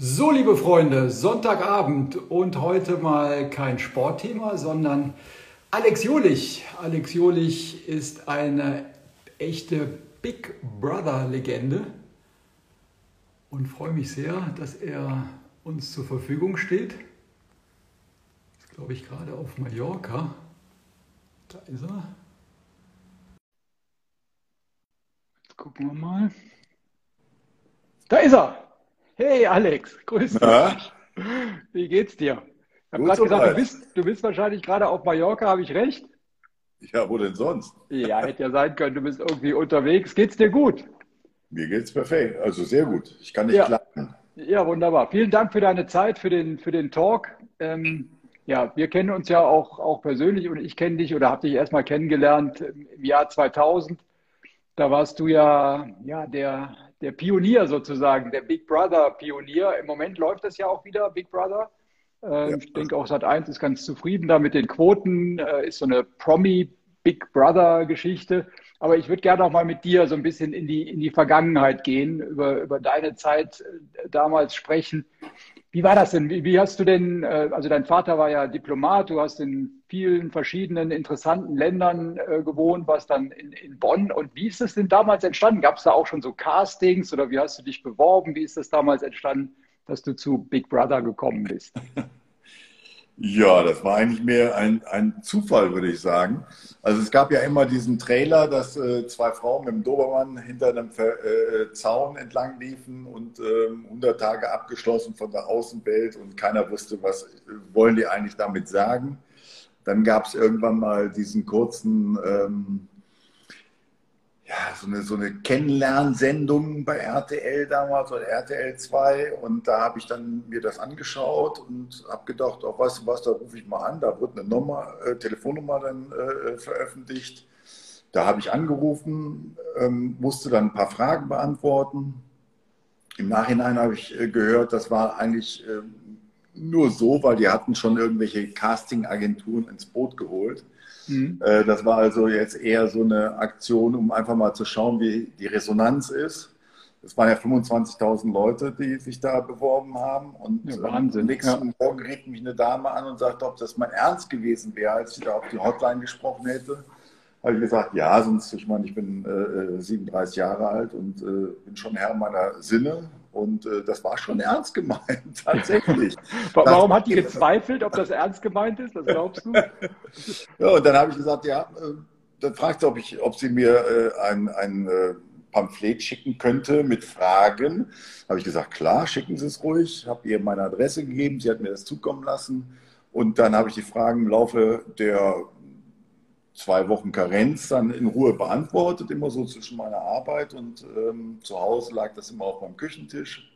So, liebe Freunde, Sonntagabend und heute mal kein Sportthema, sondern Alex Jolich. Alex Jolich ist eine echte Big Brother-Legende und freue mich sehr, dass er uns zur Verfügung steht. Ist, glaube ich, gerade auf Mallorca. Da ist er. Jetzt gucken wir mal. Da ist er! Hey Alex, grüß dich. Na? Wie geht's dir? Ich habe gerade gesagt, du bist, du bist wahrscheinlich gerade auf Mallorca, habe ich recht? Ja, wo denn sonst? Ja, hätte ja sein können, du bist irgendwie unterwegs. Geht's dir gut? Mir geht's perfekt, also sehr gut. Ich kann nicht ja. klagen. Ja, wunderbar. Vielen Dank für deine Zeit, für den, für den Talk. Ähm, ja, wir kennen uns ja auch, auch persönlich und ich kenne dich oder habe dich erstmal kennengelernt im Jahr 2000. Da warst du ja, ja der, der Pionier sozusagen, der Big Brother Pionier. Im Moment läuft das ja auch wieder, Big Brother. Ähm, ja. Ich denke auch Sat 1 ist ganz zufrieden da mit den Quoten, äh, ist so eine Promi Big Brother Geschichte. Aber ich würde gerne auch mal mit dir so ein bisschen in die, in die Vergangenheit gehen, über, über deine Zeit äh, damals sprechen. Wie war das denn? Wie, hast du denn, äh, also dein Vater war ja Diplomat, du hast in vielen verschiedenen interessanten Ländern äh, gewohnt, warst dann in, in Bonn. Und wie ist das denn damals entstanden? Gab es da auch schon so Castings oder wie hast du dich beworben? Wie ist das damals entstanden, dass du zu Big Brother gekommen bist? Ja, das war eigentlich mehr ein, ein Zufall, würde ich sagen. Also es gab ja immer diesen Trailer, dass äh, zwei Frauen mit dem Dobermann hinter einem äh, Zaun entlang liefen und äh, 100 Tage abgeschlossen von der Außenwelt und keiner wusste, was äh, wollen die eigentlich damit sagen. Dann gab es irgendwann mal diesen kurzen ähm, ja, so eine, so eine Kennenlernsendung bei RTL damals oder RTL 2 und da habe ich dann mir das angeschaut und habe gedacht, auch weißt du was, da rufe ich mal an, da wird eine Nummer, äh, Telefonnummer dann äh, veröffentlicht. Da habe ich angerufen, ähm, musste dann ein paar Fragen beantworten. Im Nachhinein habe ich äh, gehört, das war eigentlich ähm, nur so, weil die hatten schon irgendwelche Casting-Agenturen ins Boot geholt. Mhm. Äh, das war also jetzt eher so eine Aktion, um einfach mal zu schauen, wie die Resonanz ist. Es waren ja 25.000 Leute, die sich da beworben haben. Und ja, Wahnsinn. am nächsten ja. Morgen rief mich eine Dame an und sagte, ob das mein Ernst gewesen wäre, als sie da auf die Hotline gesprochen hätte. Habe ich gesagt, ja, sonst, ich meine, ich bin äh, 37 Jahre alt und äh, bin schon Herr meiner Sinne und äh, das war schon ernst gemeint, tatsächlich. Warum hat die gezweifelt, ob das ernst gemeint ist? Was glaubst du? ja, und dann habe ich gesagt, ja, äh, dann fragt sie, ob, ich, ob sie mir äh, ein, ein äh, Pamphlet schicken könnte mit Fragen. Habe ich gesagt, klar, schicken Sie es ruhig. Habe ihr meine Adresse gegeben, sie hat mir das zukommen lassen. Und dann habe ich die Fragen im Laufe der zwei Wochen Karenz dann in Ruhe beantwortet, immer so zwischen meiner Arbeit und ähm, zu Hause lag das immer auf meinem Küchentisch.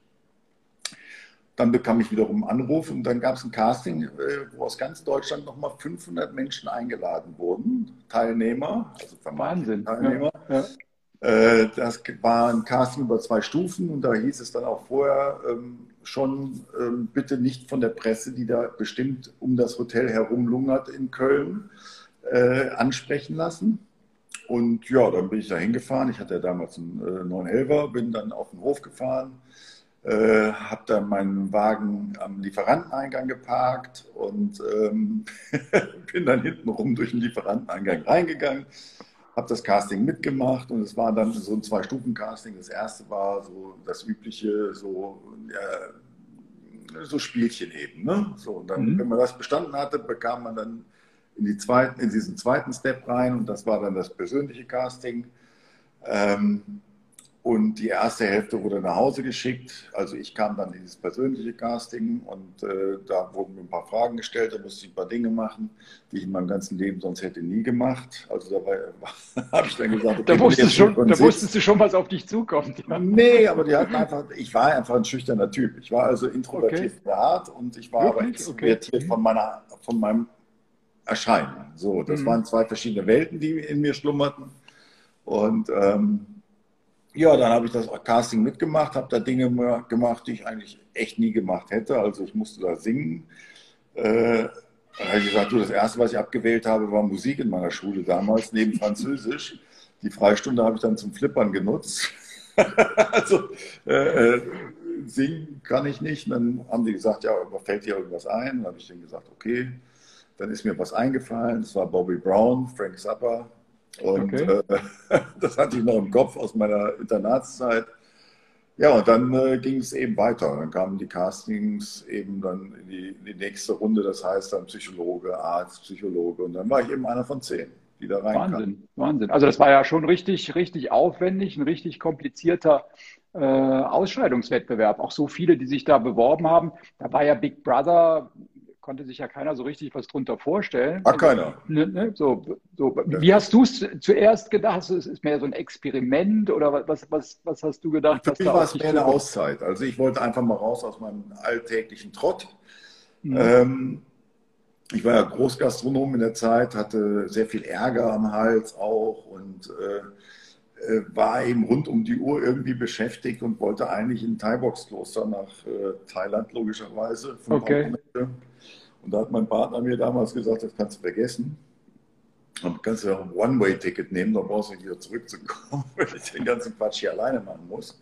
Dann bekam ich wiederum einen Anruf und dann gab es ein Casting, äh, wo aus ganz Deutschland nochmal 500 Menschen eingeladen wurden, Teilnehmer, also Wahnsinn. Teilnehmer. Ja, ja. Äh, das war ein Casting über zwei Stufen und da hieß es dann auch vorher ähm, schon, ähm, bitte nicht von der Presse, die da bestimmt um das Hotel herumlungert in Köln äh, ansprechen lassen. Und ja, dann bin ich da hingefahren. Ich hatte ja damals einen äh, 911er, bin dann auf den Hof gefahren, äh, habe dann meinen Wagen am Lieferanteneingang geparkt und ähm, bin dann hinten rum durch den Lieferanteneingang reingegangen, habe das Casting mitgemacht und es war dann so ein Zwei-Stufen-Casting. Das erste war so das übliche, so, ja, so Spielchen eben. Ne? So, und dann, mhm. wenn man das bestanden hatte, bekam man dann in, die zweiten, in diesen zweiten Step rein und das war dann das persönliche Casting. Ähm, und die erste Hälfte wurde nach Hause geschickt. Also ich kam dann in dieses persönliche Casting und äh, da wurden mir ein paar Fragen gestellt, da musste ich ein paar Dinge machen, die ich in meinem ganzen Leben sonst hätte nie gemacht. Also da habe ich dann gesagt, okay, da, wusstest schon, da wusstest du schon, was auf dich zukommt. Ja. Nee, aber die hatten einfach, ich war einfach ein schüchterner Typ. Ich war also introvertiert okay. Art und ich war Wirklich? aber extrovertiert okay. von, meiner, von meinem erscheinen. So, das mhm. waren zwei verschiedene Welten, die in mir schlummerten. Und ähm, ja, dann habe ich das Casting mitgemacht, habe da Dinge gemacht, die ich eigentlich echt nie gemacht hätte. Also ich musste da singen. Äh, dann habe ich gesagt, du, das erste, was ich abgewählt habe, war Musik in meiner Schule damals, neben Französisch. Die Freistunde habe ich dann zum Flippern genutzt. also, äh, äh singen kann ich nicht. Und dann haben die gesagt, ja, fällt dir irgendwas ein? dann habe ich denen gesagt, okay. Dann ist mir was eingefallen. Das war Bobby Brown, Frank Zappa. Und okay. äh, das hatte ich noch im Kopf aus meiner Internatszeit. Ja, und dann äh, ging es eben weiter. Dann kamen die Castings eben dann in die, in die, nächste Runde. Das heißt dann Psychologe, Arzt, Psychologe. Und dann war ich eben einer von zehn, die da rein Wahnsinn, Wahnsinn. Also das war ja schon richtig, richtig aufwendig, ein richtig komplizierter äh, Ausscheidungswettbewerb. Auch so viele, die sich da beworben haben. Da war ja Big Brother konnte sich ja keiner so richtig was drunter vorstellen. Ach, keiner. Ne, ne, so, so. Wie hast du es zuerst gedacht? Es ist mehr so ein Experiment oder was, was, was hast du gedacht? Für mich war es mehr eine Auszeit. Also ich wollte einfach mal raus aus meinem alltäglichen Trott. Mhm. Ähm, ich war ja Großgastronom in der Zeit, hatte sehr viel Ärger am Hals auch und äh, äh war eben rund um die Uhr irgendwie beschäftigt und wollte eigentlich in Thai-Box-Kloster nach äh, Thailand logischerweise. Okay. Und da hat mein Partner mir damals gesagt, das kannst du vergessen. Dann kannst du ja ein One-Way-Ticket nehmen, dann brauchst du nicht wieder zurückzukommen, wenn ich den ganzen Quatsch hier alleine machen muss.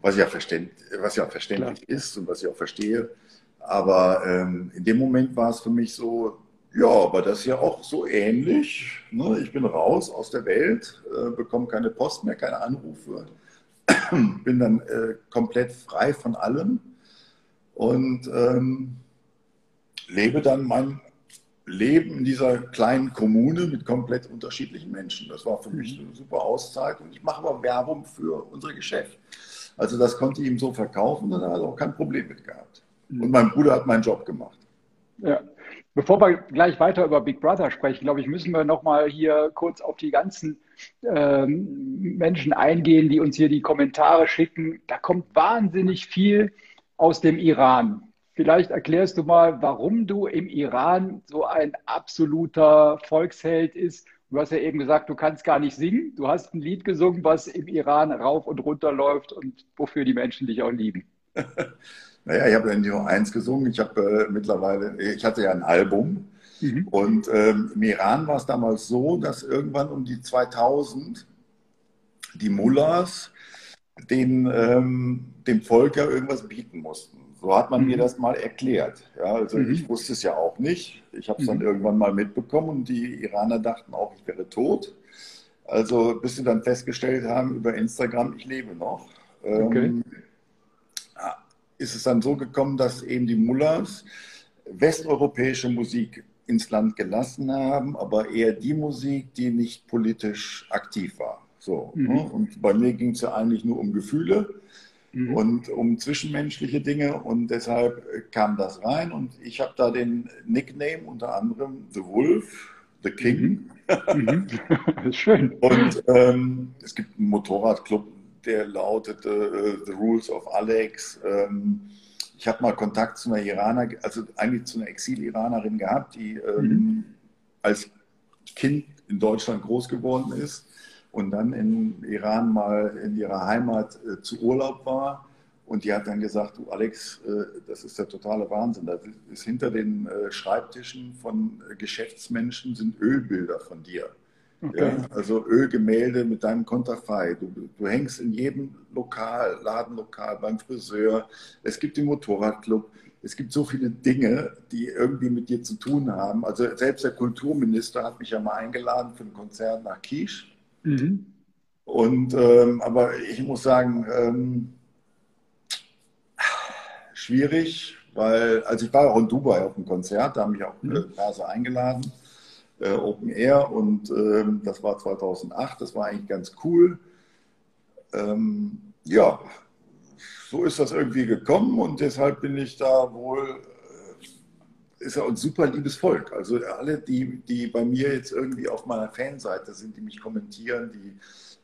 Was ja, verständ, was ja verständlich Klar. ist und was ich auch verstehe. Aber ähm, in dem Moment war es für mich so, ja, aber das ist ja auch so ähnlich. Ne? Ich bin raus aus der Welt, äh, bekomme keine Post mehr, keine Anrufe, bin dann äh, komplett frei von allem. Und ähm, lebe dann mein Leben in dieser kleinen Kommune mit komplett unterschiedlichen Menschen. Das war für mich eine super Auszeit und ich mache aber Werbung für unser Geschäft. Also das konnte ich ihm so verkaufen und er hat auch kein Problem mit gehabt. Mhm. Und mein Bruder hat meinen Job gemacht. Ja. Bevor wir gleich weiter über Big Brother sprechen, glaube ich, müssen wir nochmal hier kurz auf die ganzen ähm, Menschen eingehen, die uns hier die Kommentare schicken. Da kommt wahnsinnig viel aus dem Iran. Vielleicht erklärst du mal, warum du im Iran so ein absoluter Volksheld ist. Du hast ja eben gesagt, du kannst gar nicht singen. Du hast ein Lied gesungen, was im Iran rauf und runter läuft und wofür die Menschen dich auch lieben. Naja, ich habe ja nicht nur eins gesungen. Ich habe äh, mittlerweile, ich hatte ja ein Album. Mhm. Und ähm, im Iran war es damals so, dass irgendwann um die 2000 die Mullahs den, ähm, dem Volk ja irgendwas bieten mussten. So hat man mhm. mir das mal erklärt. Ja, also mhm. ich wusste es ja auch nicht. Ich habe es dann mhm. irgendwann mal mitbekommen und die Iraner dachten auch, ich wäre tot. Also bis sie dann festgestellt haben über Instagram, ich lebe noch. Ähm, okay. Ähm, ist es dann so gekommen, dass eben die Mullahs westeuropäische Musik ins Land gelassen haben, aber eher die Musik, die nicht politisch aktiv war. So, mhm. ne? Und bei mir ging es ja eigentlich nur um Gefühle mhm. und um zwischenmenschliche Dinge und deshalb kam das rein und ich habe da den Nickname unter anderem The Wolf, The King. Mhm. mhm. Schön. Und ähm, es gibt einen Motorradclub, der lautete uh, The Rules of Alex. Ähm, ich habe mal Kontakt zu einer Iraner, also eigentlich zu einer Exil-Iranerin gehabt, die ähm, mhm. als Kind in Deutschland groß geworden ist und dann in Iran mal in ihrer Heimat äh, zu Urlaub war. Und die hat dann gesagt, du Alex, äh, das ist der totale Wahnsinn. Da ist hinter den äh, Schreibtischen von äh, Geschäftsmenschen sind Ölbilder von dir. Okay. Ja, also Ölgemälde mit deinem Konterfei. Du, du hängst in jedem Lokal, Ladenlokal, beim Friseur. Es gibt den Motorradclub. Es gibt so viele Dinge, die irgendwie mit dir zu tun haben. Also selbst der Kulturminister hat mich ja mal eingeladen für ein Konzert nach Quiche. Mhm. Und, ähm, aber ich muss sagen, ähm, schwierig, weil, also ich war auch in Dubai auf einem Konzert, da haben mich auch mhm. Verse eingeladen, äh, Open Air, und ähm, das war 2008, das war eigentlich ganz cool. Ähm, ja, so ist das irgendwie gekommen und deshalb bin ich da wohl ist ja ein super liebes Volk. Also alle, die, die bei mir jetzt irgendwie auf meiner Fanseite sind, die mich kommentieren, die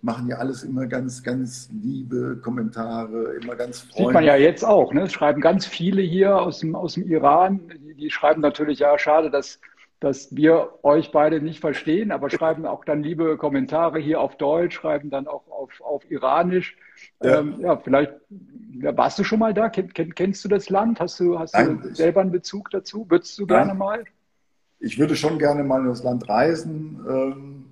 machen ja alles immer ganz, ganz liebe Kommentare, immer ganz freundlich. Sieht man ja jetzt auch, ne? Es schreiben ganz viele hier aus dem, aus dem Iran, die, die schreiben natürlich, ja, schade, dass, dass wir euch beide nicht verstehen, aber schreiben auch dann liebe Kommentare hier auf Deutsch, schreiben dann auch auf, auf Iranisch. Ja, ähm, ja vielleicht ja, warst du schon mal da? Ken, ken, kennst du das Land? Hast du, hast Nein, du selber einen Bezug dazu? Würdest du gerne mal? Ich würde schon gerne mal in das Land reisen, ähm,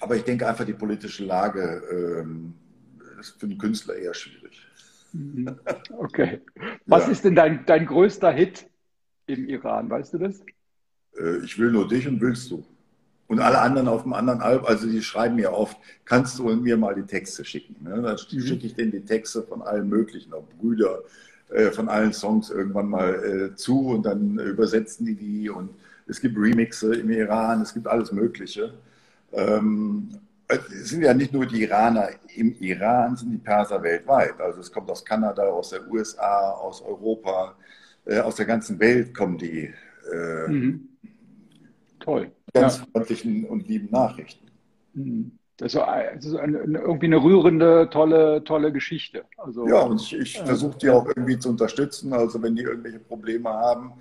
aber ich denke einfach, die politische Lage ähm, ist für den Künstler eher schwierig. Mhm. Okay. Was ist denn dein, dein größter Hit im Iran? Weißt du das? Äh, ich will nur dich und willst du. Und alle anderen auf dem anderen Album, also die schreiben mir oft, kannst du mir mal die Texte schicken? Ne? Dann mhm. schicke ich denen die Texte von allen möglichen, auch Brüder, äh, von allen Songs irgendwann mal äh, zu und dann übersetzen die die und es gibt Remixe im Iran, es gibt alles Mögliche. Ähm, es sind ja nicht nur die Iraner im Iran, sind die Perser weltweit. Also es kommt aus Kanada, aus der USA, aus Europa, äh, aus der ganzen Welt kommen die. Äh, mhm. Toll. Ganz ja. freundlichen und lieben Nachrichten. Mhm. Das ist, eine, irgendwie eine rührende, tolle, tolle Geschichte. Also, ja, und ich, ich versuche die auch irgendwie zu unterstützen. Also wenn die irgendwelche Probleme haben,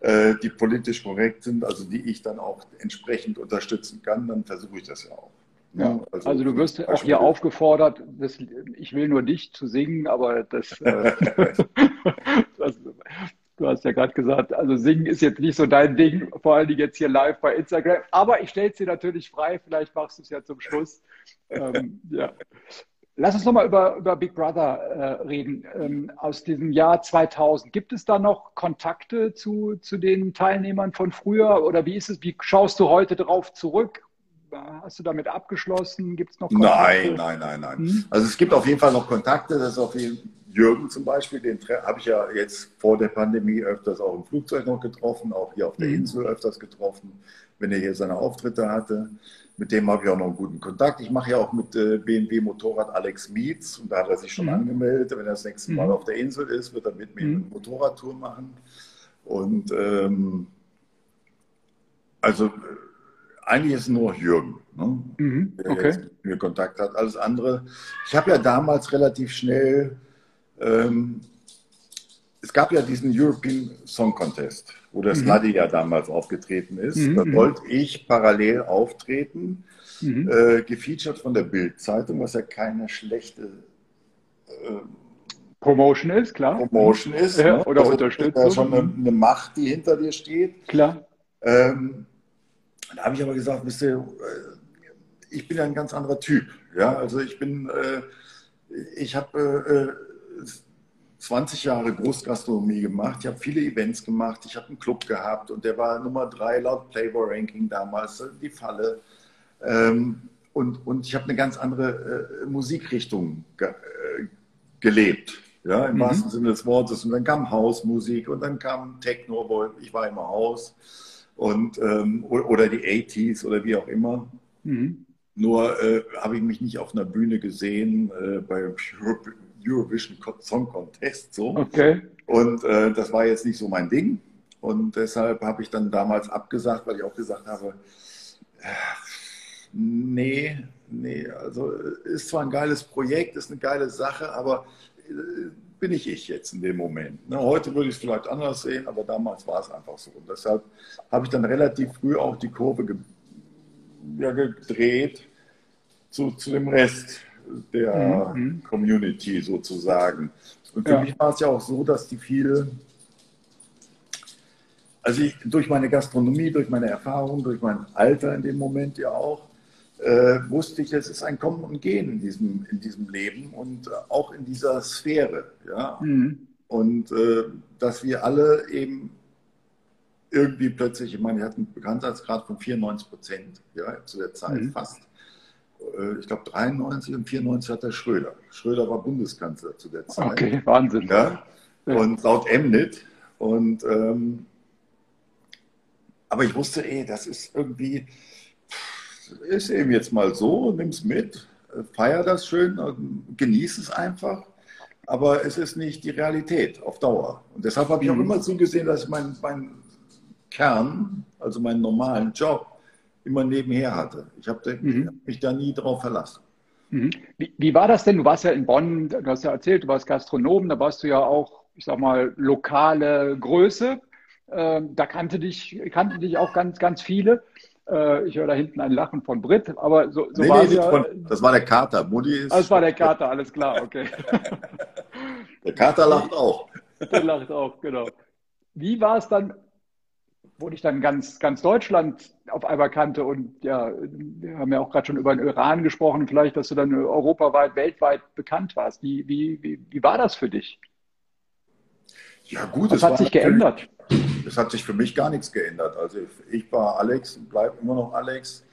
äh, die politisch korrekt sind, also die ich dann auch entsprechend unterstützen kann, dann versuche ich das ja auch. Ja, also, also, du wirst auch hier aufgefordert, das, ich will nur dich zu singen, aber das, äh, das du hast ja gerade gesagt, also singen ist jetzt nicht so dein Ding, vor allen Dingen jetzt hier live bei Instagram. Aber ich stelle es dir natürlich frei, vielleicht machst du es ja zum Schluss. Ähm, ja. Lass uns nochmal über, über Big Brother äh, reden. Ähm, aus diesem Jahr 2000. Gibt es da noch Kontakte zu, zu den Teilnehmern von früher? Oder wie ist es? Wie schaust du heute darauf zurück? Hast du damit abgeschlossen? Gibt es noch Kontakte? Nein, nein, nein, nein. Hm? Also es gibt auf jeden Fall noch Kontakte. Das ist auf jeden Jürgen zum Beispiel, den habe ich ja jetzt vor der Pandemie öfters auch im Flugzeug noch getroffen, auch hier auf der hm. Insel öfters getroffen, wenn er hier seine Auftritte hatte. Mit dem habe ich auch noch einen guten Kontakt. Ich mache ja auch mit äh, BMW Motorrad Alex Mietz und da hat er sich schon mhm. angemeldet. Wenn er das nächste Mal mhm. auf der Insel ist, wird er mit mir mhm. eine Motorradtour machen. Und ähm, also eigentlich ist nur Jürgen, ne, mhm, der okay. jetzt mit mir Kontakt hat. Alles andere. Ich habe ja damals relativ schnell, ähm, es gab ja diesen European Song Contest, wo der mhm. Sluddy ja damals aufgetreten ist. Mhm, da mhm. wollte ich parallel auftreten, mhm. äh, gefeatured von der Bild-Zeitung, was ja keine schlechte äh, Promotion ist, klar. Promotion ist. Ja, ne? Oder also, Unterstützung. Das ist schon eine, eine, Macht, die hinter dir steht. Klar. Ähm, da habe ich aber gesagt, wisst ihr, äh, ich bin ja ein ganz anderer Typ. Ja, also ich bin, äh, ich habe äh, 20 Jahre Großgastronomie gemacht. Ich habe viele Events gemacht. Ich habe einen Club gehabt und der war Nummer drei laut Playboy Ranking damals, die Falle. Ähm, und, und ich habe eine ganz andere Musikrichtung ge gelebt. Ja, im mhm. wahrsten Sinne des Wortes. Und dann kam Hausmusik und dann kam Techno, ich war immer Haus und, ähm, oder die 80s oder wie auch immer. Mhm. Nur äh, habe ich mich nicht auf einer Bühne gesehen äh, bei Eurovision Song Contest. So. Okay. Und äh, das war jetzt nicht so mein Ding. Und deshalb habe ich dann damals abgesagt, weil ich auch gesagt habe, äh, nee, nee, also ist zwar ein geiles Projekt, ist eine geile Sache, aber äh, bin ich ich jetzt in dem Moment. Ne? Heute würde ich es vielleicht anders sehen, aber damals war es einfach so. Und deshalb habe ich dann relativ früh auch die Kurve ge ja, gedreht zu, zu dem Rest der mhm. Community sozusagen. Und für ja. mich war es ja auch so, dass die viel, also ich, durch meine Gastronomie, durch meine Erfahrung, durch mein Alter in dem Moment ja auch, äh, wusste ich, es ist ein Kommen und Gehen in diesem, in diesem Leben und äh, auch in dieser Sphäre. Ja? Mhm. Und äh, dass wir alle eben irgendwie plötzlich, ich meine, wir hatten einen Bekanntheitsgrad von 94 Prozent ja, zu der Zeit mhm. fast. Äh, ich glaube 93 und 94 hat der Schröder. Schröder war Bundeskanzler zu der Zeit. Okay, Wahnsinn. Ja? Und laut Emnit. Und ähm, aber ich wusste, ey, das ist irgendwie, ist eben jetzt mal so, nimm es mit, feier das schön, genieß es einfach. Aber es ist nicht die Realität auf Dauer. Und deshalb habe ich auch mhm. immer zugesehen, dass ich meinen mein Kern, also meinen normalen Job, immer nebenher hatte. Ich habe mhm. mich da nie drauf verlassen. Mhm. Wie, wie, war das denn? Du warst ja in Bonn, du hast ja erzählt, du warst Gastronom, da warst du ja auch, ich sag mal, lokale Größe. Ähm, da kannte dich, kannten dich auch ganz, ganz viele. Äh, ich höre da hinten ein Lachen von Brit, aber so, so nee, war nee, es ja. Von, das war der Kater. Mutti ist. Das war der Kater, alles klar, okay. der Kater lacht auch. Der lacht auch, genau. Wie war es dann wo dich dann ganz, ganz Deutschland auf einmal kannte und ja, wir haben ja auch gerade schon über den Iran gesprochen, vielleicht, dass du dann europaweit, weltweit bekannt warst. Wie, wie, wie, wie war das für dich? Ja, gut, Was hat sich geändert? Es hat sich für mich gar nichts geändert. Also ich war Alex und bleibe immer noch Alex.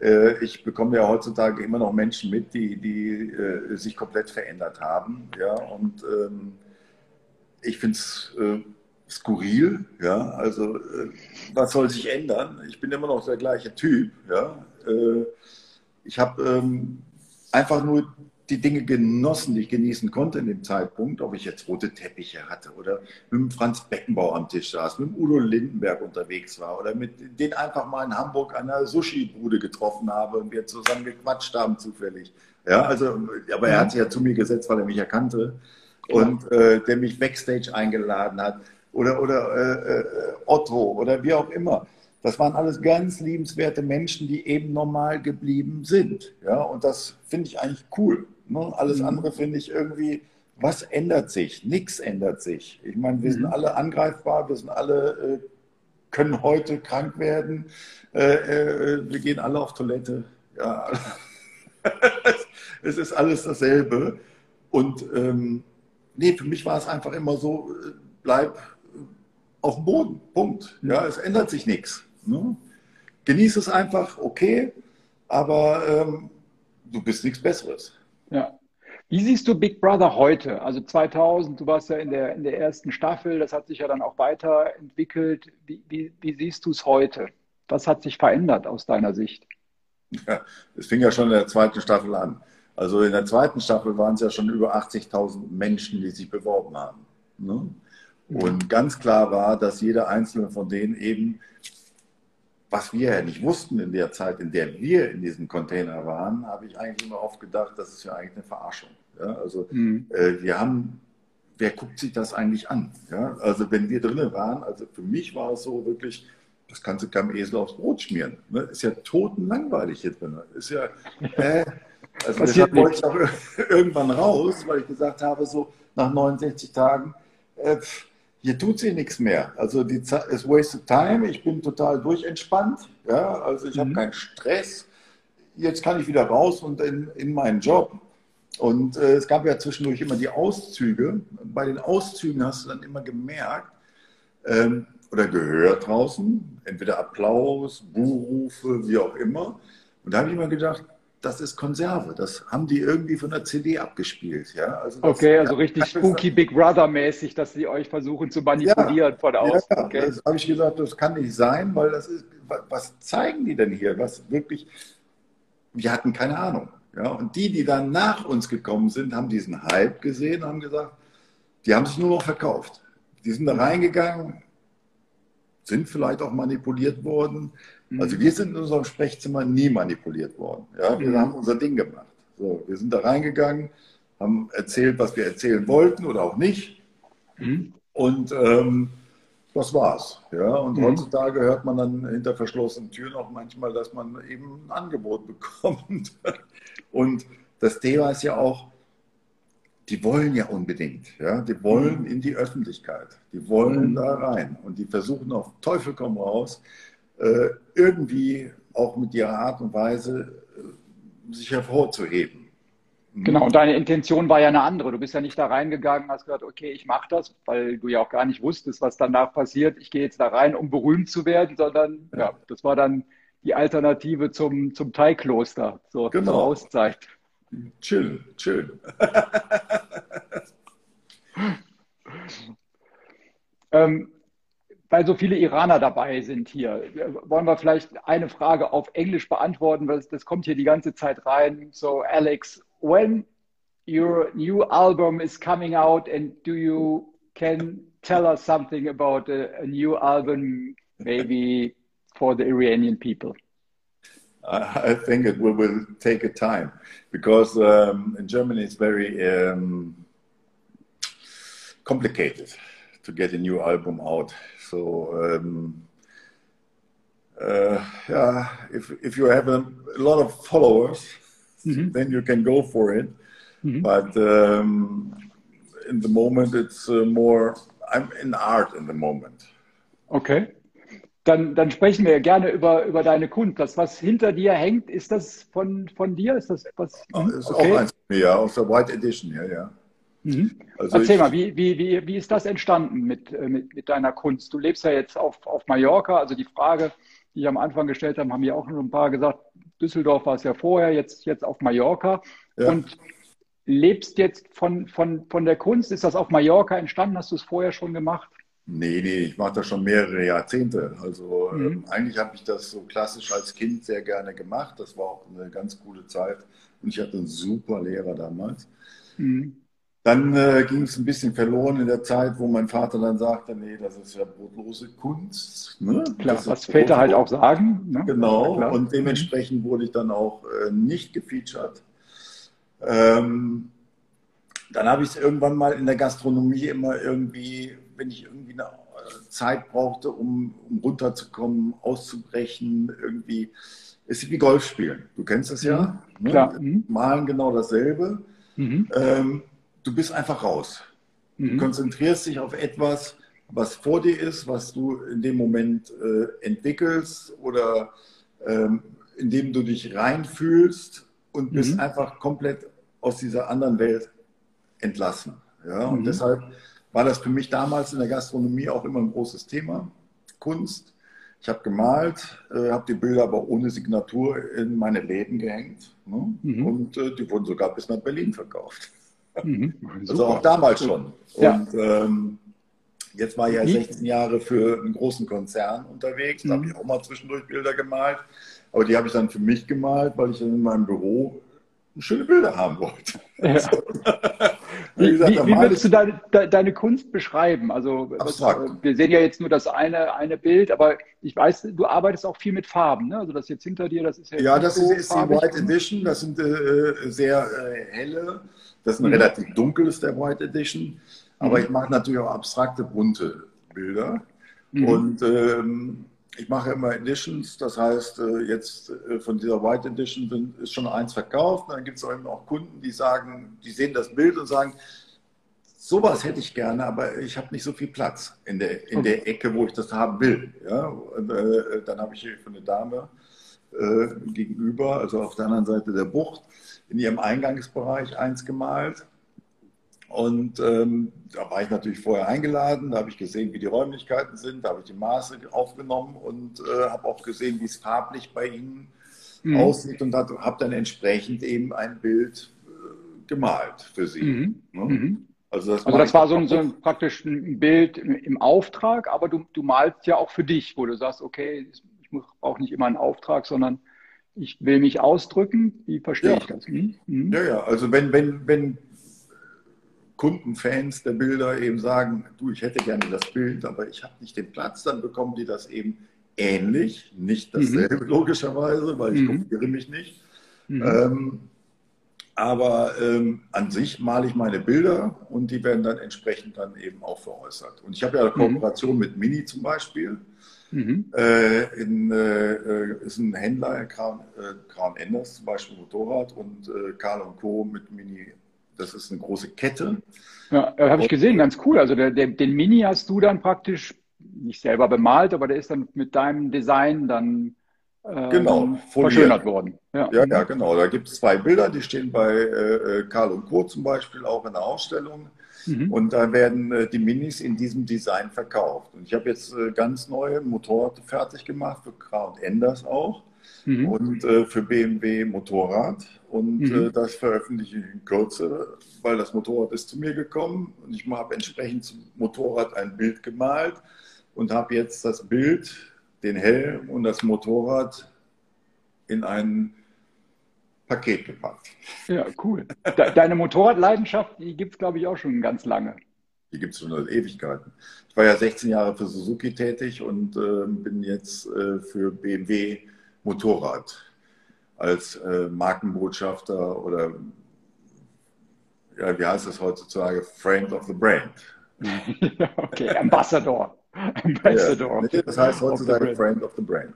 Äh, ich bekomme ja heutzutage immer noch Menschen mit, die, die äh, sich komplett verändert haben. Ja, und ähm, ich finde es äh, skurril. Ja, also äh, was soll sich ändern? Ich bin immer noch der gleiche Typ. Ja, äh, ich habe ähm, einfach nur die Dinge genossen, die ich genießen konnte in dem Zeitpunkt, ob ich jetzt rote Teppiche hatte oder mit dem Franz Beckenbauer am Tisch saß, mit dem Udo Lindenberg unterwegs war oder mit denen einfach mal in Hamburg an einer Sushi-Bude getroffen habe und wir zusammen gequatscht haben zufällig. Ja, also, aber er hat sich ja zu mir gesetzt, weil er mich erkannte und äh, der mich Backstage eingeladen hat oder, oder äh, äh, Otto oder wie auch immer. Das waren alles ganz liebenswerte Menschen, die eben normal geblieben sind. Ja, und das finde ich eigentlich cool. Ne? Alles mhm. andere finde ich irgendwie, was ändert sich? Nichts ändert sich. Ich meine, wir mhm. sind alle angreifbar, wir sind alle, äh, können heute krank werden, äh, äh, wir gehen alle auf Toilette. Ja, es ist alles dasselbe. Und ähm, nee, für mich war es einfach immer so, äh, bleib auf dem Boden. Punkt. Ja, es ändert sich nichts. Ne? Genieß es einfach, okay, aber ähm, du bist nichts Besseres. Ja. Wie siehst du Big Brother heute? Also 2000, du warst ja in der, in der ersten Staffel, das hat sich ja dann auch weiterentwickelt. Wie, wie, wie siehst du es heute? Was hat sich verändert aus deiner Sicht? Ja, es fing ja schon in der zweiten Staffel an. Also in der zweiten Staffel waren es ja schon über 80.000 Menschen, die sich beworben haben. Ne? Und ganz klar war, dass jeder einzelne von denen eben was wir ja nicht wussten in der Zeit, in der wir in diesem Container waren, habe ich eigentlich immer oft gedacht, das ist ja eigentlich eine Verarschung. Ja? Also mhm. äh, wir haben, wer guckt sich das eigentlich an? Ja? Also wenn wir drinnen waren, also für mich war es so wirklich, das kannst du keinem Esel aufs Brot schmieren. Ne? Ist ja totenlangweilig hier drin. Ist ja, äh, also deshalb wollte ich auch irgendwann raus, weil ich gesagt habe, so nach 69 Tagen, äh, hier tut sie nichts mehr. Also die Zeit ist wasted time. Ich bin total durchentspannt. Ja, also ich mhm. habe keinen Stress. Jetzt kann ich wieder raus und in, in meinen Job. Und äh, es gab ja zwischendurch immer die Auszüge. Bei den Auszügen hast du dann immer gemerkt ähm, oder gehört draußen, entweder Applaus, Buhrufe, wie auch immer. Und da habe ich immer gedacht, das ist Konserve. Das haben die irgendwie von der CD abgespielt. Ja? Also okay, also richtig spooky Big Brother-mäßig, dass sie euch versuchen zu manipulieren ja, von außen. Ja, okay. das habe ich gesagt, das kann nicht sein, weil das ist, was zeigen die denn hier? Was wirklich, wir hatten keine Ahnung. Ja? Und die, die dann nach uns gekommen sind, haben diesen Hype gesehen, haben gesagt, die haben sich nur noch verkauft. Die sind da reingegangen, sind vielleicht auch manipuliert worden, also wir sind in unserem Sprechzimmer nie manipuliert worden. Ja, wir mhm. haben unser Ding gemacht. So, wir sind da reingegangen, haben erzählt, was wir erzählen wollten oder auch nicht. Mhm. Und ähm, das war's. Ja, und mhm. heutzutage hört man dann hinter verschlossenen Türen auch manchmal, dass man eben ein Angebot bekommt. Und das Thema ist ja auch, die wollen ja unbedingt, ja, die wollen mhm. in die Öffentlichkeit, die wollen mhm. da rein und die versuchen auf Teufel komm raus, irgendwie auch mit ihrer Art und Weise äh, sich hervorzuheben. Mhm. Genau, und deine Intention war ja eine andere. Du bist ja nicht da reingegangen, hast gesagt, okay, ich mache das, weil du ja auch gar nicht wusstest, was danach passiert. Ich gehe jetzt da rein, um berühmt zu werden, sondern ja, ja das war dann die Alternative zum, zum Teigkloster, so genau. zur Auszeit. Chill, chill. ähm, weil so viele Iraner dabei sind hier. Wollen wir vielleicht eine Frage auf Englisch beantworten, weil das kommt hier die ganze Zeit rein. So, Alex, when your new album is coming out and do you can tell us something about a, a new album, maybe for the Iranian people? I think it will, will take a time because um, in Germany it's very um, complicated to get a new album out. So um, uh, yeah, if if you have a, a lot of followers, mm-hmm. then you can go for it. Mm-hmm. But um, in the moment, it's uh, more. I'm in art in the moment. Okay. dann, dann sprechen wir gerne über, über deine Kunst. Das, was hinter dir hängt, ist das von, von dir? Ist das was? Oh, ist okay. auch eins mir, aus der White Edition, ja, ja. Mhm. Also Erzähl ich, mal, wie, wie, wie, wie ist das entstanden mit, äh, mit, mit deiner Kunst? Du lebst ja jetzt auf, auf Mallorca, also die Frage, die ich am Anfang gestellt habe, haben ja auch schon ein paar gesagt, Düsseldorf war es ja vorher, jetzt, jetzt auf Mallorca. Ja. Und lebst jetzt von, von, von der Kunst. Ist das auf Mallorca entstanden? Hast du es vorher schon gemacht? Nee, nee, ich mache das schon mehrere Jahrzehnte. Also mhm. ähm, eigentlich habe ich das so klassisch als Kind sehr gerne gemacht. Das war auch eine ganz coole Zeit. Und ich hatte einen super Lehrer damals. Mhm. Dann äh, ging es ein bisschen verloren in der Zeit, wo mein Vater dann sagte, nee, das ist ja brotlose Kunst. Ne? Klar, das was Väter halt auch sagen. Ne? Genau, ja, und dementsprechend wurde ich dann auch äh, nicht gefeatured. Ähm, dann habe ich es irgendwann mal in der Gastronomie immer irgendwie, wenn ich irgendwie eine äh, Zeit brauchte, um, um runterzukommen, auszubrechen, irgendwie. Es ist wie Golf spielen. Du kennst es ja. Mhm, ne? Klar. Mhm. Malen genau dasselbe. Mhm. Ähm, du bist einfach raus. Mhm. Du konzentrierst dich auf etwas, was vor dir ist, was du in dem Moment äh, entwickelst oder ähm, in dem du dich reinfühlst und bist mhm. einfach komplett aus dieser anderen Welt entlassen. Ja? Und mhm. deshalb war das für mich damals in der Gastronomie auch immer ein großes Thema. Kunst. Ich habe gemalt, äh, habe die Bilder aber ohne Signatur in meine Läden gehängt. Ne? Mhm. Und äh, die wurden sogar bis nach Berlin verkauft. Mhm. Also auch damals schon. Ja. Und ähm, jetzt war ich ja 16 Jahre für einen großen Konzern unterwegs. Da habe mhm. ich auch mal zwischendurch Bilder gemalt. Aber die habe ich dann für mich gemalt, weil ich in meinem Büro schöne Bilder haben wollte. Ja. wie, gesagt, wie, wie würdest du deine, deine, Kunst beschreiben? Also was, wir sehen ja jetzt nur das eine, eine Bild, aber ich weiß, du arbeitest auch viel mit Farben. Ne? Also das jetzt hinter dir, das ist ja. Ja, das so ist, ist die White Edition. Das sind äh, sehr äh, helle. Das ist ein mhm. relativ dunkles der White Edition. Aber mhm. ich mache natürlich auch abstrakte, bunte Bilder. Mhm. Und ähm, ich mache immer Editions, das heißt, äh, jetzt äh, von dieser White Edition ist schon eins verkauft. Dann gibt es auch Kunden, die sagen, die sehen das Bild und sagen, sowas hätte ich gerne, aber ich habe nicht so viel Platz in der, in der Ecke, wo ich das haben will. Ja? Und, äh, dann habe ich hier für eine Dame äh, gegenüber, also auf der anderen Seite der Bucht, in ihrem Eingangsbereich eins gemalt. Und ähm, da war ich natürlich vorher eingeladen, da habe ich gesehen, wie die Räumlichkeiten sind, da habe ich die Maße aufgenommen und äh, habe auch gesehen, wie es farblich bei Ihnen mhm. aussieht und habe dann entsprechend eben ein Bild äh, gemalt für Sie. Mhm. Ne? Mhm. Also das, also das war so ein, so ein praktisch ein Bild im, im, Auftrag, aber du, du malst ja auch für dich, wo du sagst, okay, ich brauche nicht immer einen Auftrag, sondern ich will mich ausdrücken. Wie verstehe ja. ich das? Mhm. Ja, ja, also wenn, wenn, wenn Kunden, Fans der Bilder eben sagen, du, ich hätte gerne das Bild, aber ich habe nicht den Platz, dann bekommen die das eben ähnlich, nicht dasselbe mhm. logischerweise, weil ich mhm. kopiere mich nicht. Mhm. Ähm, aber ähm, an sich male ich meine Bilder und die werden dann entsprechend dann eben auch veräußert. Und ich habe ja eine mhm. Kooperation mit Mini zum Beispiel. Mhm. Äh, in, äh, ist ein Händler, Crown, äh, Crown Enders zum Beispiel Motorrad und äh, Karl und Co. mit Mini das ist eine große Kette. Ja, habe ich gesehen, ganz cool. Also der, der, den Mini hast du dann praktisch nicht selber bemalt, aber der ist dann mit deinem Design dann äh, genau, verschönert worden. Ja. ja, ja, genau. Da gibt es zwei Bilder, die stehen bei äh, äh, Karl und Co. zum Beispiel auch in der Ausstellung. Mhm. Und da werden äh, die Minis in diesem Design verkauft. Und ich habe jetzt äh, ganz neue Motorrad fertig gemacht, für Crown Enders auch mhm. und äh, für BMW Motorrad. Und mhm. äh, das veröffentliche ich in Kürze, weil das Motorrad ist zu mir gekommen und ich habe entsprechend zum Motorrad ein Bild gemalt und habe jetzt das Bild, den Helm und das Motorrad in ein Paket gepackt. Ja, cool. Deine Motorradleidenschaft, die gibt es, glaube ich, auch schon ganz lange. Die gibt es schon seit Ewigkeiten. Ich war ja 16 Jahre für Suzuki tätig und äh, bin jetzt äh, für BMW Motorrad als äh, Markenbotschafter oder ja, wie heißt das heutzutage? Friend of the Brand. okay, Ambassador. Ambassador. Ja, das heißt heutzutage Friend of the Brand.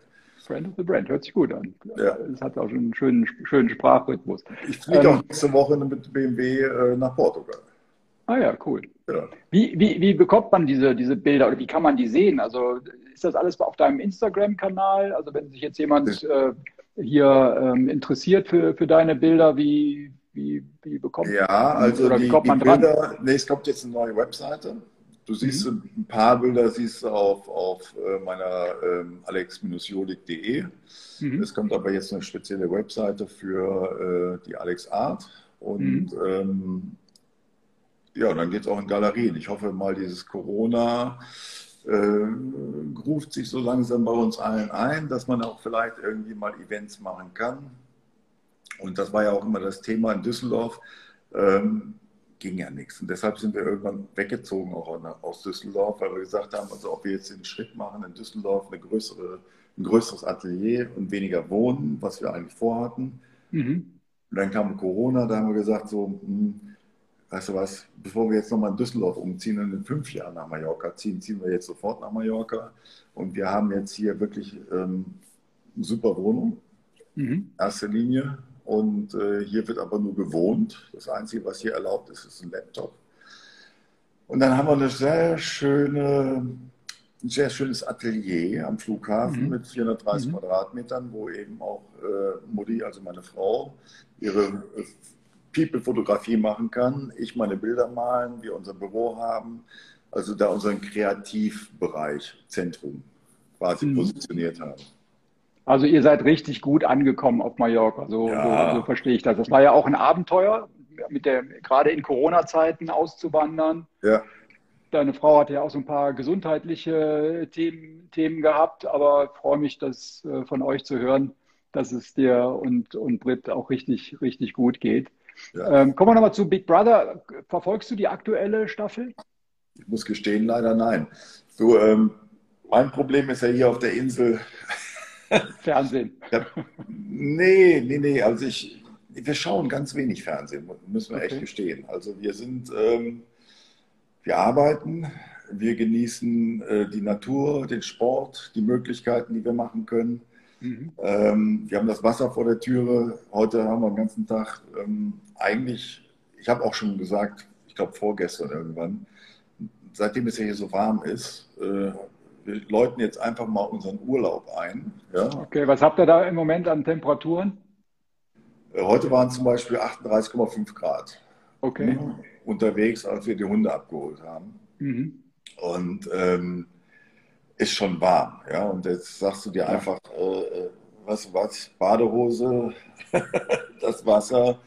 Friend of the Brand, hört sich gut an. Ja. Es hat auch schon einen schönen, schönen Sprachrhythmus. Ich fliege ähm, auch nächste Woche mit BMW äh, nach Portugal. Ah ja, cool. Ja. Wie, wie, wie bekommt man diese, diese Bilder oder wie kann man die sehen? Also ist das alles auf deinem Instagram-Kanal? Also wenn sich jetzt jemand äh, hier ähm, interessiert für, für deine Bilder, wie, wie, wie bekommt ja, also oder die, kommt man die Bilder, nee, es kommt jetzt eine neue Webseite. Du siehst mhm. ein paar Bilder siehst du auf, auf äh, meiner ähm, alex-jolik.de. Mhm. Es kommt aber jetzt eine spezielle Webseite für äh, die Alex Art. Und mhm. ähm, ja, dann geht es auch in Galerien. Ich hoffe mal, dieses Corona äh, ruft sich so langsam bei uns allen ein, dass man auch vielleicht irgendwie mal Events machen kann. Und das war ja auch immer das Thema in Düsseldorf. Ähm, ging ja nichts. Und deshalb sind wir irgendwann weggezogen auch aus Düsseldorf, weil wir gesagt haben, also ob wir jetzt den Schritt machen in Düsseldorf, eine größere, ein größeres Atelier und weniger Wohnen, was wir eigentlich vorhatten. Mhm. Und dann kam Corona, da haben wir gesagt, so, hm, weißt du was, bevor wir jetzt nochmal in Düsseldorf umziehen und in fünf Jahren nach Mallorca ziehen, ziehen wir jetzt sofort nach Mallorca. Und wir haben jetzt hier wirklich ähm, eine super Wohnung, mhm. erste Linie. Und äh, hier wird aber nur gewohnt. Das Einzige, was hier erlaubt ist, ist ein Laptop. Und dann haben wir eine sehr schöne, ein sehr schönes Atelier am Flughafen mhm. mit 430 mhm. Quadratmetern, wo eben auch äh, Mutti, also meine Frau, ihre äh, People-Fotografie machen kann, ich meine Bilder malen, wir unser Büro haben, also da unseren Kreativbereich, Zentrum quasi mhm. positioniert haben. Also ihr seid richtig gut angekommen auf Mallorca, so, ja. so, so, verstehe ich das. Das war ja auch ein Abenteuer, mit der, gerade in Corona-Zeiten auszuwandern. Ja. Deine Frau hatte ja auch so ein paar gesundheitliche Themen, Themen gehabt, aber freue mich, das äh, von euch zu hören, dass es dir und, und Britt auch richtig, richtig gut geht. Ja. Ähm, kommen wir nochmal zu Big Brother. Verfolgst du die aktuelle Staffel? Ich muss gestehen, leider nein. Du, ähm, mein Problem ist ja hier auf der Insel. Fernsehen. ja, nee, nee, nee. Also ich, wir schauen ganz wenig Fernsehen, müssen wir okay. echt gestehen. Also wir sind, ähm, wir arbeiten, wir genießen äh, die Natur, den Sport, die Möglichkeiten, die wir machen können. Mhm. Ähm, wir haben das Wasser vor der Türe. Heute haben wir den ganzen Tag ähm, eigentlich, ich habe auch schon gesagt, ich glaube vorgestern irgendwann, seitdem es ja hier so warm ist, äh, wir läuten jetzt einfach mal unseren Urlaub ein. Ja? Okay, was habt ihr da im Moment an Temperaturen? Äh, heute waren zum Beispiel 38,5 Grad. Okay. Mhm. Unterwegs, als wir die Hunde abgeholt haben. Mhm. Und ähm, ist schon warm. Ja? Und jetzt sagst du dir einfach, äh, äh was, was, Badehose, das Wasser,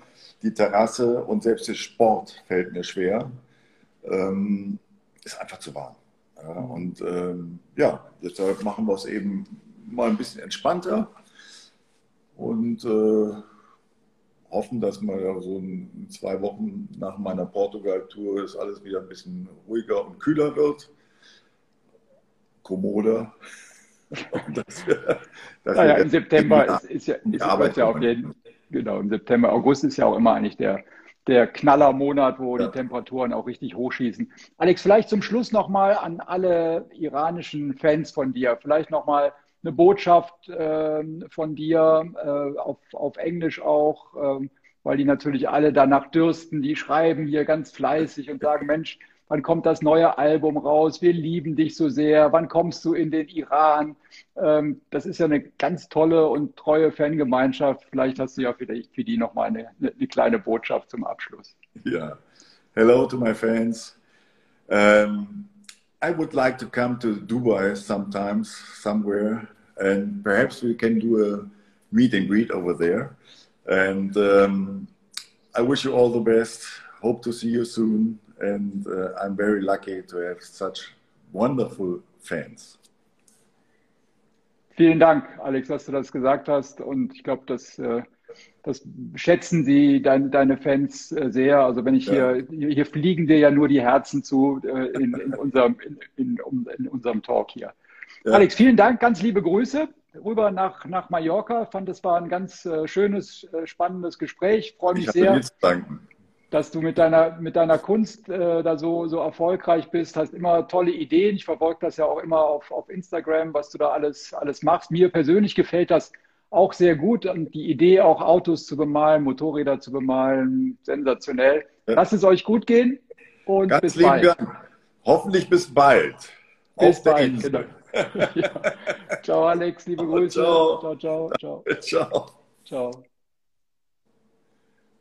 die Terrasse und selbst der Sport fällt mir schwer. Ähm, ist einfach zu warm. Ja? Und ähm, ja, deshalb machen wir es eben mal ein bisschen entspannter und äh, hoffen, dass mal so in zwei Wochen nach meiner Portugal-Tour es alles wieder ein bisschen ruhiger und kühler wird. Kommode. das, das naja, im September ist, ist, ja, ist ja, ja auf jeden genau, im September, August ist ja auch immer eigentlich der, der Knallermonat, wo ja. die Temperaturen auch richtig hochschießen. Alex, vielleicht zum Schluss nochmal an alle iranischen Fans von dir, vielleicht nochmal eine Botschaft äh, von dir äh, auf, auf Englisch auch, äh, weil die natürlich alle danach dürsten, die schreiben hier ganz fleißig und sagen, Mensch, wann kommt das neue Album raus? Wir lieben dich so sehr. Wann kommst du in den Iran? Ähm, das ist ja eine ganz tolle und treue Fangemeinschaft. Vielleicht hast du ja für die, für die nochmal eine, eine kleine Botschaft zum Abschluss. Ja. Hello to my fans. Um, I would like to come to Dubai sometimes, somewhere, and perhaps we can do a meet and greet over there. And um, I wish you all the best. Hope to see you soon. And uh, I'm very lucky to have such wonderful fans. Vielen Dank, Alex, dass du das gesagt hast. Und ich glaube, das, äh, das schätzen sie, dein, deine Fans äh, sehr. Also wenn ich ja. hier, hier fliegen dir ja nur die Herzen zu äh, in, in, unserem, in, in, unserem Talk hier. Ja. Alex, vielen Dank, ganz liebe Grüße rüber nach, nach Mallorca. Fand, es war ein ganz schönes, spannendes Gespräch. Freue mich ich sehr. Danken dass du mit deiner, mit deiner Kunst äh, da so, so erfolgreich bist, hast immer tolle Ideen. Ich verfolge das ja auch immer auf, auf Instagram, was du da alles, alles machst. Mir persönlich gefällt das auch sehr gut und die Idee, auch Autos zu bemalen, Motorräder zu bemalen, sensationell. Ja. Lasst es euch gut gehen. Und Ganz bis bald. Dank. Hoffentlich bis bald. Bis Auf bald, genau. ja. Ciao, Alex, liebe Grüße. Ciao, ciao, ciao. Ciao. ciao. ciao.